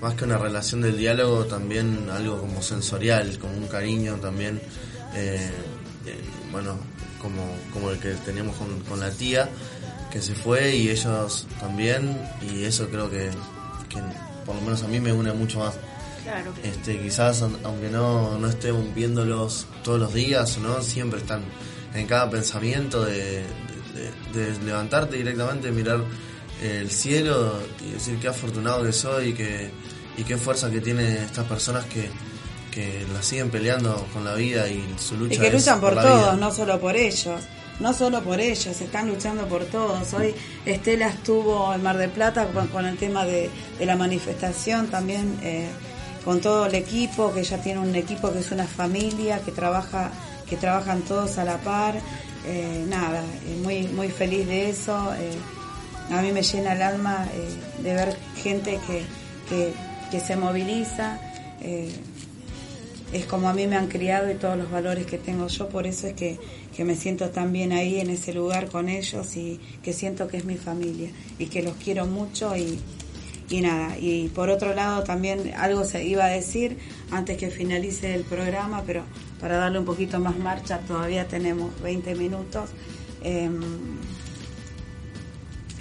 más que una relación del diálogo, también algo como sensorial, como un cariño también, eh, eh, bueno, como, como el que teníamos con, la tía, que se fue y ellos también, y eso creo que, por lo menos a mí me une mucho más. Claro. Este, quizás aunque no, no esté viéndolos todos los días, ¿no? siempre están en cada pensamiento de, de levantarte directamente, mirar el cielo y decir qué afortunado que soy que, y qué fuerza que tienen estas personas que, que la siguen peleando con la vida y su lucha. Y que luchan por, todos, no solo por ellos. No solo por ellos, están luchando por todos. Hoy Estela estuvo en Mar del Plata con, el tema de, la manifestación también, eh, con todo el equipo, que ya tiene un equipo que es una familia, que trabaja que trabajan todos a la par. Eh, nada, eh, muy, muy feliz de eso a mí me llena el alma eh, de ver gente que, que, se moviliza. Eh, es como a mí me han criado y todos los valores que tengo yo, por eso es que, que, me siento tan bien ahí en ese lugar con ellos y que siento que es mi familia y que los quiero mucho y, y nada. Y por otro lado también algo se iba a decir antes que finalice el programa, pero para darle un poquito más marcha, todavía tenemos 20 minutos. Em,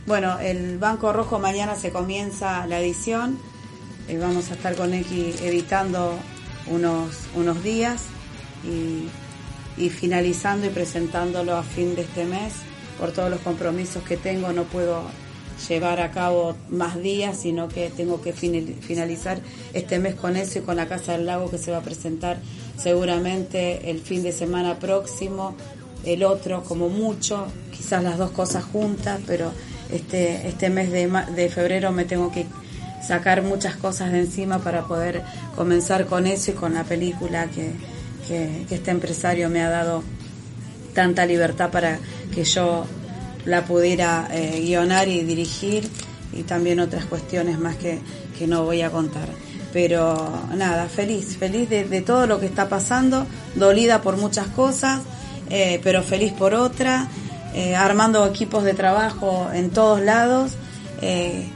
bueno, el Banco Rojo mañana se comienza la edición. Eh, vamos a estar con X editando unos, unos días y, finalizando y presentándolo a fin de este mes. Por todos los compromisos que tengo no puedo llevar a cabo más días, sino que tengo que finalizar este mes con eso y con la Casa del Lago que se va a presentar seguramente el fin de semana próximo, el otro como mucho, quizás las dos cosas juntas, pero este, este mes de, de febrero me tengo que sacar muchas cosas de encima para poder comenzar con eso y con la película que, este empresario me ha dado tanta libertad para que yo la pudiera eh, guionar y dirigir y también otras cuestiones más que, no voy a contar. Pero nada, feliz, feliz de, todo lo que está pasando, dolida por muchas cosas, eh, pero feliz por otra eh, armando equipos de trabajo en todos lados eh,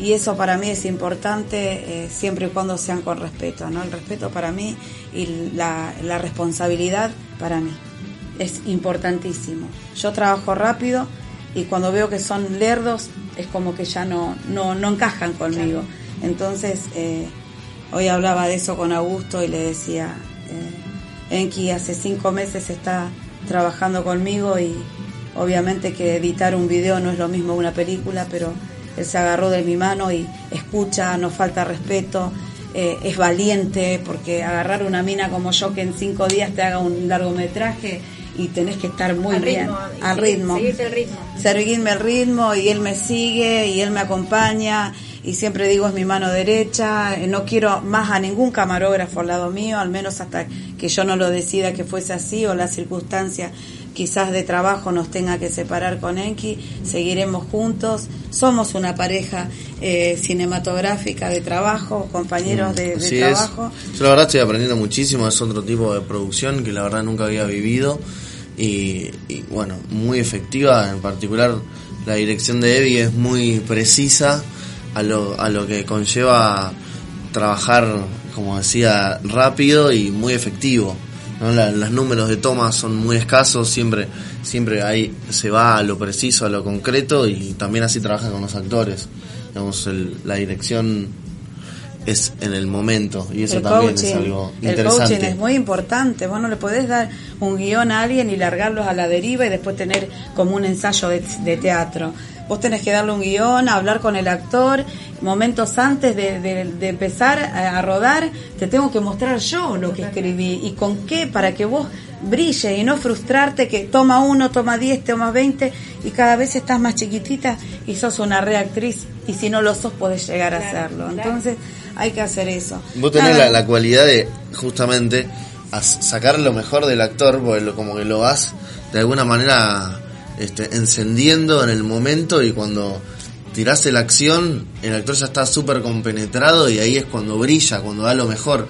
y eso para mí es importante eh, siempre y cuando sean con respeto, ¿no? El respeto para mí y la, responsabilidad para mí es importantísimo. Yo trabajo rápido y cuando veo que son lerdos es como que ya no, no, no encajan conmigo. Entonces, hoy hablaba de eso con Augusto y le decía, Enki hace cinco meses está trabajando conmigo y, Obviamente que editar un video no es lo mismo que una película, pero él se agarró de mi mano y escucha, no falta respeto, eh, es valiente, porque agarrar una mina como yo que en cinco días te haga un largometraje y tenés que estar muy bien al ritmo. Seguirte el ritmo. Seguirme el ritmo y él me sigue y él me acompaña y siempre digo es mi mano derecha, eh, no quiero más a ningún camarógrafo al lado mío, al menos hasta que yo no lo decida que fuese así o la circunstancia quizás de trabajo nos tenga que separar con Enki, seguiremos juntos, somos una pareja eh, cinematográfica de trabajo, compañeros de, trabajo. Yo la verdad estoy aprendiendo muchísimo, es otro tipo de producción que la verdad nunca había vivido. Y, bueno, muy efectiva, en particular la dirección de Evi es muy precisa a lo, a lo que conlleva trabajar, como decía, rápido y muy efectivo los números de toma son muy escasos, siempre, siempre ahí se va a lo preciso, a lo concreto y también así trabajan con los actores. Digamos, la dirección es en el momento y eso el también coaching, es algo el interesante. coaching es muy importante. Vos no le podés dar un guion a alguien y largarlos a la deriva y después tener como un ensayo de, de teatro. Vos tenés que darle un guion, hablar con el actor, momentos antes de, de- de empezar a, rodar, te tengo que mostrar yo lo que escribí y con qué para que vos brille y no frustrarte que toma uno, toma diez, toma veinte y cada vez estás más chiquitita y sos una reactriz y si no lo sos podés llegar a Claro, hacerlo. claro. Entonces hay que hacer eso. Vos tenés la, la cualidad de justamente sacar lo mejor del actor, porque lo- como que lo vas de alguna manera este, encendiendo en el momento y cuando tirás la acción, el actor ya está súper compenetrado y ahí es cuando brilla, cuando da lo mejor.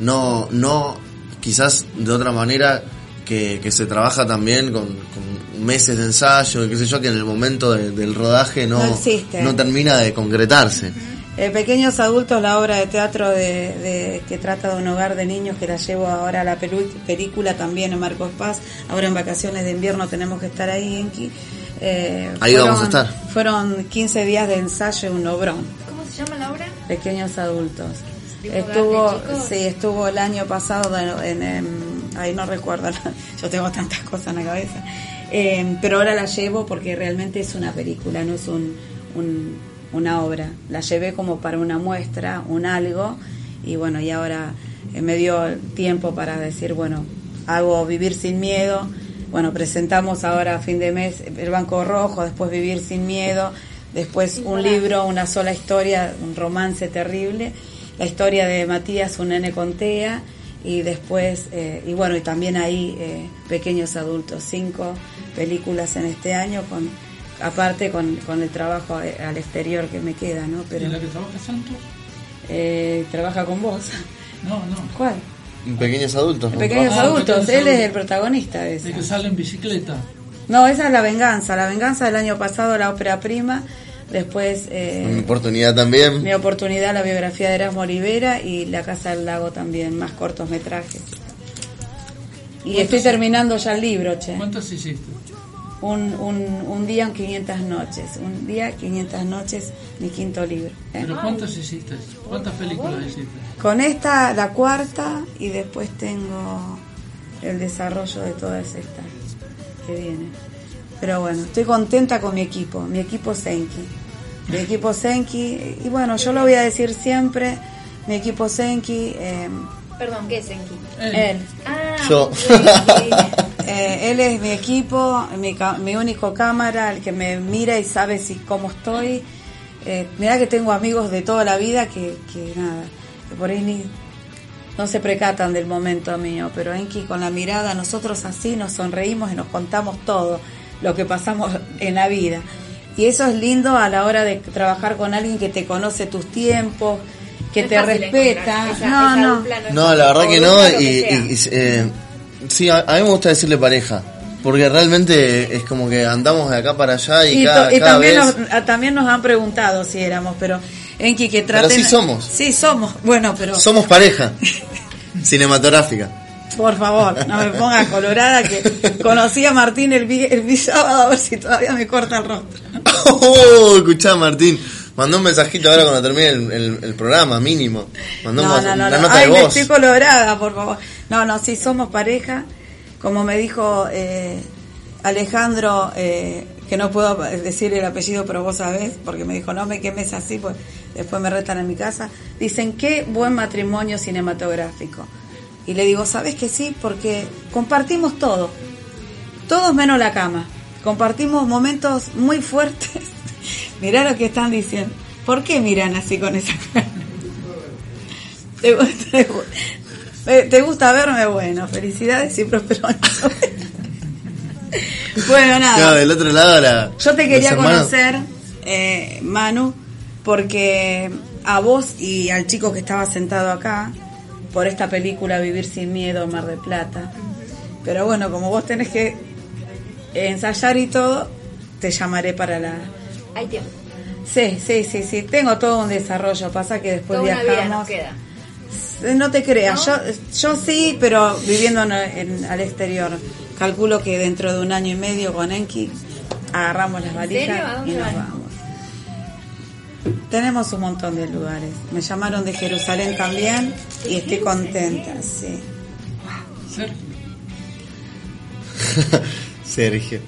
No, no quizás de otra manera que, que se trabaja también con, con meses de ensayo y qué sé yo, que en el momento de- del rodaje no, No no termina de concretarse. Eh, Pequeños Adultos, la obra de teatro de, de- que trata de un hogar de niños, que la llevo ahora a la pelu- película también en Marcos Paz. Ahora en vacaciones de invierno tenemos que estar ahí, Enki. Eh, Ahí vamos a estar. Fueron 15 días de ensayo y un obrón. ¿Cómo se llama la obra? Pequeños Adultos. ¿Tipo Estuvo, sí, estuvo el año pasado en, en, ahí no recuerdo, yo tengo tantas cosas en la cabeza. Eh, pero ahora la llevo porque realmente es una película, no es un, un- una obra. La llevé como para una muestra, un algo, y bueno, y ahora eh, me dio tiempo para decir, bueno, hago Vivir sin Miedo. Bueno, presentamos ahora a fin de mes El Banco Rojo, después Vivir sin Miedo, después un libro, una sola historia, un romance terrible, la historia de Matías, un nene con TEA, y después, eh, y bueno, y también ahí eh, Pequeños Adultos, cinco películas en este año, con aparte con, con el trabajo eh, al exterior que me queda, ¿no? ¿Y Pero la que trabaja Santos? eh, trabaja con vos. No, no. ¿Cuál? Pequeños adultos. ¿no? Pequeños Ah, Adultos, Pequeños él es el protagonista de esa. De que sale en bicicleta. No, esa es La Venganza, La Venganza del año pasado, la ópera prima, después... Eh, oportunidad también. Mi oportunidad, la biografía de Erasmo Olivera y La Casa del Lago también, más cortos metrajes. Y estoy terminando ya el libro, che. ¿Cuántas hiciste? Un, un, un día en 500 noches. Un día, 500 noches, mi quinto libro. ¿eh? ¿Pero cuántas hiciste? ¿Cuántas películas hiciste? Con esta, la cuarta, y después tengo el desarrollo de todas estas que vienen. Pero bueno, estoy contenta con mi equipo, mi equipo Senki. Mi equipo Senki, y bueno, yo lo voy a decir siempre, mi equipo Senki, eh, Perdón, ¿qué es Enki? Eh, él. Ah, Yo. Eh, él es mi equipo, mi, ca- mi único cámara, el que me mira y sabe si cómo estoy. Eh, mira que tengo amigos de toda la vida que, que nada, que por ahí ni, no se precatan del momento mío, pero Enki con la mirada, nosotros así nos sonreímos y nos contamos todo lo que pasamos en la vida. Y eso es lindo a la hora de trabajar con alguien que te conoce tus tiempos, que No te respeta. esa- no, esa no. No, la verdad que no. dupla, lo Y, que sea. y- y, eh, sí, a, a mí me gusta decirle pareja. Porque realmente es como que andamos de acá para allá y, Y, cada, y cada también, vez. nos, a- también nos han preguntado si éramos, pero Enki que Pero traten... sí somos. Sí somos, bueno, pero Somos pareja. cinematográfica. por favor, no me pongas colorada que conocí a Martín el, vi- el vi- sábado a ver si todavía me corta el rostro. Oh, escuchá, Martín. Mandó un mensajito ahora cuando termine el, el- el programa, mínimo. Mandó No, no, no, no. nota Ay, de me estoy colorada, por favor. No, no, sí somos pareja. Como me dijo eh, Alejandro, eh, que no puedo decir el apellido, pero vos sabés, porque me dijo, no me quemes así, pues después me retan en mi casa. Dicen, qué buen matrimonio cinematográfico. Y le digo, ¿sabes que sí? Porque compartimos todo. Todos menos la cama. Compartimos momentos muy fuertes. Mirá lo que están diciendo. ¿Por qué miran así con esa cara? ¿Te gusta, Eh, ¿Te gusta verme? Bueno, felicidades y próspero año. bueno, nada. Claro, del otro lado la. Yo te quería conocer, eh, Manu, porque a vos y al chico que estaba sentado acá, por esta película Vivir sin Miedo, Mar de Plata. Pero bueno, como vos tenés que ensayar y todo, te llamaré para la... Hay tiempo. Sí, sí, sí, sí, tengo todo un desarrollo, pasa que después Toda una vida viajamos. nos queda. No te creas, ¿No? yo, yo sí, pero viviendo en, en- al exterior. Calculo que dentro de un año y medio con Enki agarramos las ¿En valijas y nos van? vamos. tenemos un montón de lugares. Me llamaron de Jerusalén también y estoy contenta, sí. Sergio. Sergio.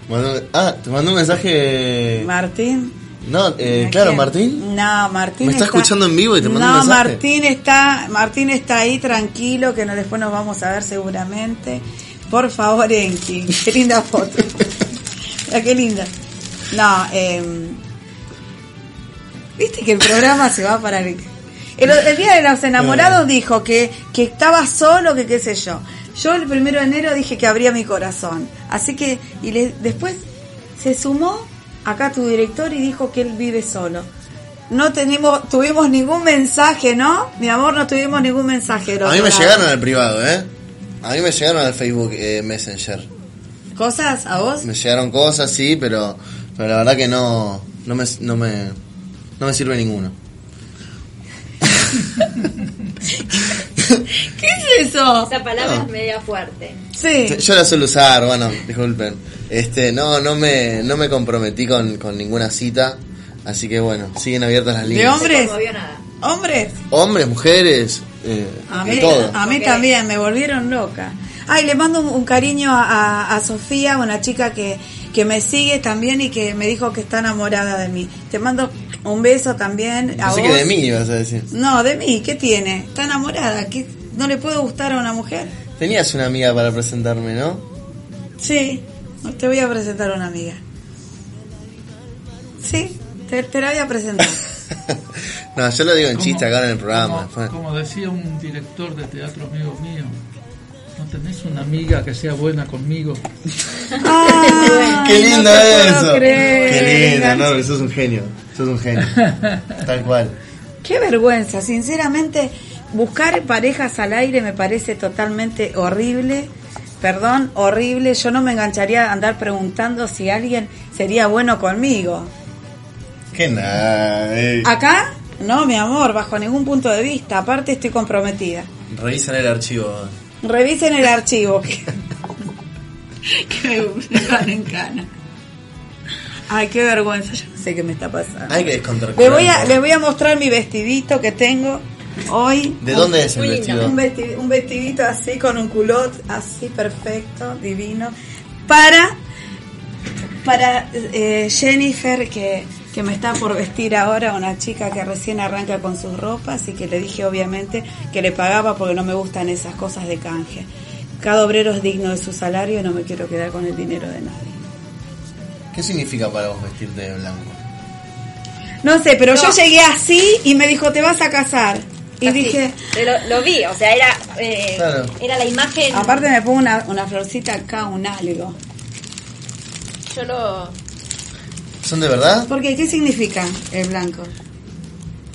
Ah, te mandó un mensaje. Martín. No, eh, ¿A claro? Martín. No, Martín. ¿Me está escuchando en vivo y te manda un No, mensaje? Martín está, Martín está ahí tranquilo, que no, después nos vamos a ver seguramente. Por favor, Enki. Qué linda foto. Mira, qué linda. No, eh, viste que el programa se va para el... El, el día de los enamorados dijo que, que estaba solo, que qué sé yo. Yo el primero de enero dije que abría mi corazón. Así que, y le- después se sumó acá tu director y dijo que él vive solo. No tenemos, tuvimos ningún mensaje, ¿no? Mi amor, no tuvimos ningún mensaje. A mí me lado. llegaron al privado, ¿eh? A mí me llegaron al Facebook eh, Messenger. ¿Cosas a vos? Me llegaron cosas, sí, pero, pero la verdad que no, no, me, no, me, no me sirve ninguno. ¿Qué es eso? Esa palabra No. es media fuerte. Sí. Yo la suelo usar, bueno, disculpen. Este, no, no me, no me comprometí con, con ninguna cita, así que bueno, siguen abiertas las ¿De líneas. No se hombres? conmovió nada. ¿Hombres? Hombres, mujeres, eh, A de mí, todo. a mí también, me volvieron loca. Ay, le mando un, un cariño a, a- a Sofía, una chica que, que me sigue también y que me dijo que está enamorada de mí. Te mando un beso también a Así vos. que de mí ibas a decir. No, de mí, ¿qué tiene? Está enamorada, ¿qué? ¿No le puede gustar a una mujer? Tenías una amiga para presentarme, ¿no? Sí, te voy a presentar a una amiga. Sí, te, te la voy a presentar. no, yo lo digo en chiste acá en el programa. Como, como decía un director de teatro amigo mío, ¿no tenés una amiga que sea buena conmigo? Ay, Qué no lindo puedo eso. Qué lindo, no, sos un genio. Sos un genio. Tal cual. Qué vergüenza, sinceramente, buscar parejas al aire me parece totalmente horrible. Perdón, horrible. Yo no me engancharía a andar preguntando si alguien sería bueno conmigo. Qué nada. eh. Acá, no, mi amor, bajo ningún punto de vista. Aparte, estoy comprometida. Revisan el archivo. Revisen el archivo. Que, me, me van en cana. Ay, qué vergüenza. Yo no sé qué me está pasando. Hay que voy a, les voy a mostrar mi vestidito que tengo hoy. ¿De dónde es el vestido? Un, vesti- un vestidito así con un culot así perfecto, divino. Para, para eh, Jennifer que, que me está por vestir ahora, una chica que recién arranca con sus ropas y que le dije obviamente que le pagaba porque no me gustan esas cosas de canje. Cada obrero es digno de su salario y no me quiero quedar con el dinero de nadie. ¿Qué significa para vos vestirte de blanco? No sé, pero No. yo llegué así y me dijo, te vas a casar. Y Así. dije, Pero Lo, lo vi, o sea, era, eh, Claro. era la imagen. aparte me pongo una, una florcita acá, un algo. Yo lo. ¿Son de verdad? Porque, ¿qué significa el blanco?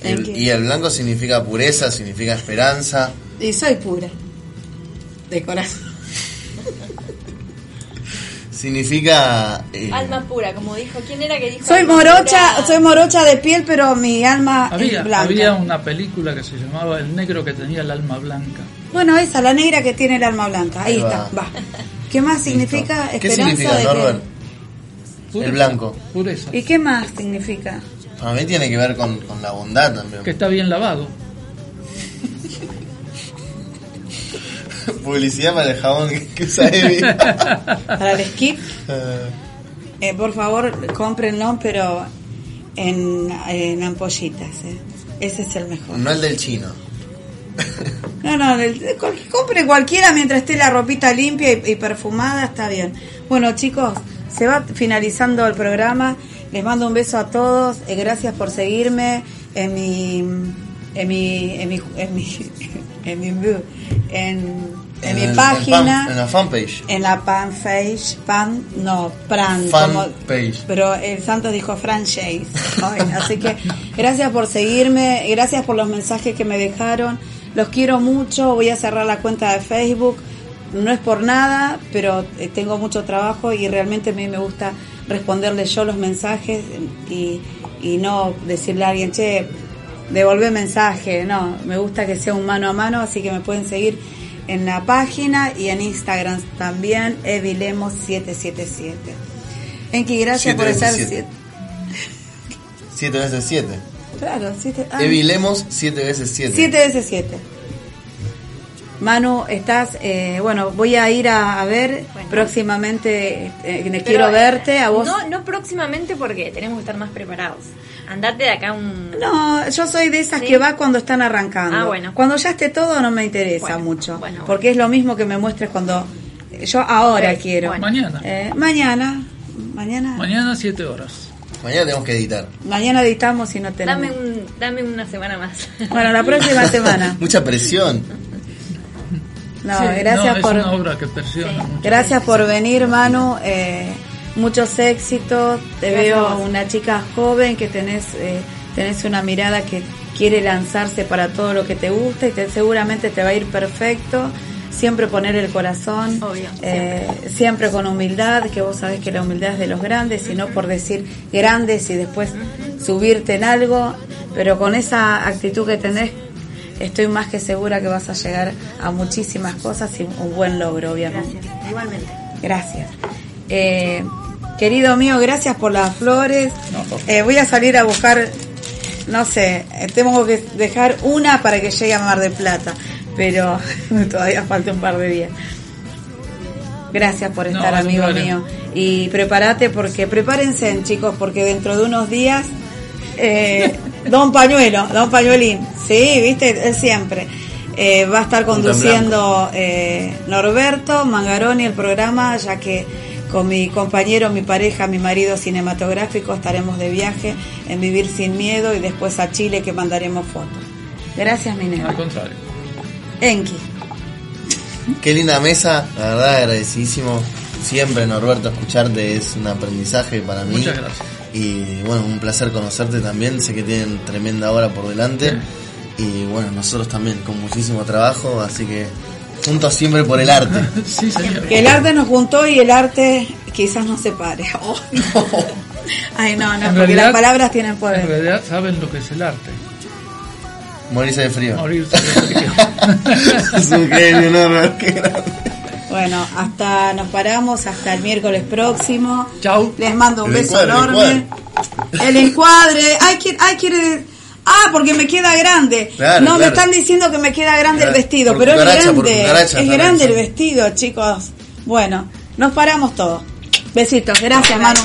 ¿En El- qué? y el blanco significa pureza, significa esperanza. Y soy pura. De corazón. Significa... eh, Alma pura, como dijo. ¿Quién era que dijo? Soy morocha, pura? soy morocha de piel, pero mi alma Había, es blanca. había una película que se llamaba El negro que tenía el alma blanca. Bueno, esa, la negra que tiene el alma blanca. Ahí Ahí está, va. va. ¿Qué más significa ¿Qué esperanza significa, de El blanco. Pureza. ¿Y qué más significa? Para mí tiene que ver con, con la bondad también. Que está bien lavado. Publicidad para el jabón que, usa Evi. Para el skip, Eh, eh, por favor, cómprenlo, pero en, en ampollitas. eh. Ese es el mejor. no el del chino. No, no, el- compre cualquiera mientras esté la ropita limpia y, y perfumada, está bien. Bueno, chicos, se va finalizando el programa. Les mando un beso a todos. eh, gracias por seguirme en mi, en mi, en mi, en mi, en mi, en, en mi el- página. en la fanpage. En la fanpage, no, pran, Fan como- page. pero el Santos dijo franchise. Así que gracias por seguirme, gracias por los mensajes que me dejaron. Los quiero mucho, voy a cerrar la cuenta de Facebook. No es por nada, pero eh, tengo mucho trabajo y realmente a mí me gusta responderle yo los mensajes y, y no decirle a alguien, che, devolver mensaje. No, me gusta que sea un mano a mano, así que me pueden seguir en la página y en Instagram también, Evilemos777. Enki, gracias Siete por estar. siete. siete- Siete veces siete. Claro, siete, ah, Evi Lemos, 7 veces 7. siete veces siete. Manu, estás, eh, bueno, voy a ir a, a ver Bueno. próximamente, eh, Pero, quiero eh, verte, a vos. No, no próximamente porque tenemos que estar más preparados. Andate de acá un... No, yo soy de esas ¿Sí? que va cuando están arrancando. Ah, bueno. Cuando ya esté todo no me interesa Bueno, mucho, bueno, porque es lo mismo que me muestres cuando yo ahora quiero. bueno. Mañana. Eh, mañana, mañana, Mañana 7 horas. Mañana tenemos que editar. mañana editamos y no tenemos. Dame, un, dame una semana más. Bueno, la próxima semana. Mucha presión. No, Sí, gracias no, por Es una obra que presiona Sí. mucho. gracias por venir, Manu. Eh, muchos éxitos. Te Gracias veo una chica joven que tenés eh, tenés una mirada que quiere lanzarse para todo lo que te gusta y te, seguramente te va a ir perfecto. Siempre poner el corazón, Obvio, eh, siempre con humildad, que vos sabés que la humildad es de los grandes, y no por decir grandes y después subirte en algo, pero con esa actitud que tenés, estoy más que segura que vas a llegar a muchísimas cosas y un buen logro, obviamente. Gracias, igualmente. Gracias. Eh, querido mío, gracias por las flores. No, por favor. Eh, voy a salir a buscar, no sé, eh, tengo que dejar una para que llegue a Mar del Plata, pero todavía falta un par de días. Gracias por estar, amigo mío. Y prepárate porque, prepárense, chicos, porque dentro de unos días, eh, Don Pañuelo, Don Pañuelín, sí, viste, él siempre. eh, va a estar conduciendo eh, Norberto Mangaroni el programa, ya que con mi compañero, mi pareja, mi marido cinematográfico estaremos de viaje en Vivir Sin Miedo y después a Chile que mandaremos fotos. Gracias, mi Al contrario. Enki. Qué linda mesa, la verdad agradecidísimo. Siempre, Norberto, escucharte es un aprendizaje para mí. Muchas gracias. Y bueno, un placer conocerte también. Sé que tienen tremenda hora por delante. Y bueno, nosotros también con muchísimo trabajo. Así que juntos siempre por el arte. Sí, señor. Que el arte nos juntó y el arte quizás nos separe. Oh, no. Ay, no, no, En porque realidad- las palabras tienen En poder. realidad saben lo que es el arte. Morirse de frío. Morirse de frío. es un genio, Norbert. qué grande. Bueno, hasta nos paramos, hasta el miércoles próximo. Chau. Les mando un El beso encuadre, enorme. El encuadre. Ay, quiere, ay, quiere. Ah, porque me queda grande. Claro, no, me están diciendo que me queda grande el vestido, por pero es grande. Es grande el vestido, chicos. Bueno, nos paramos todos. Besitos. Gracias, Manu.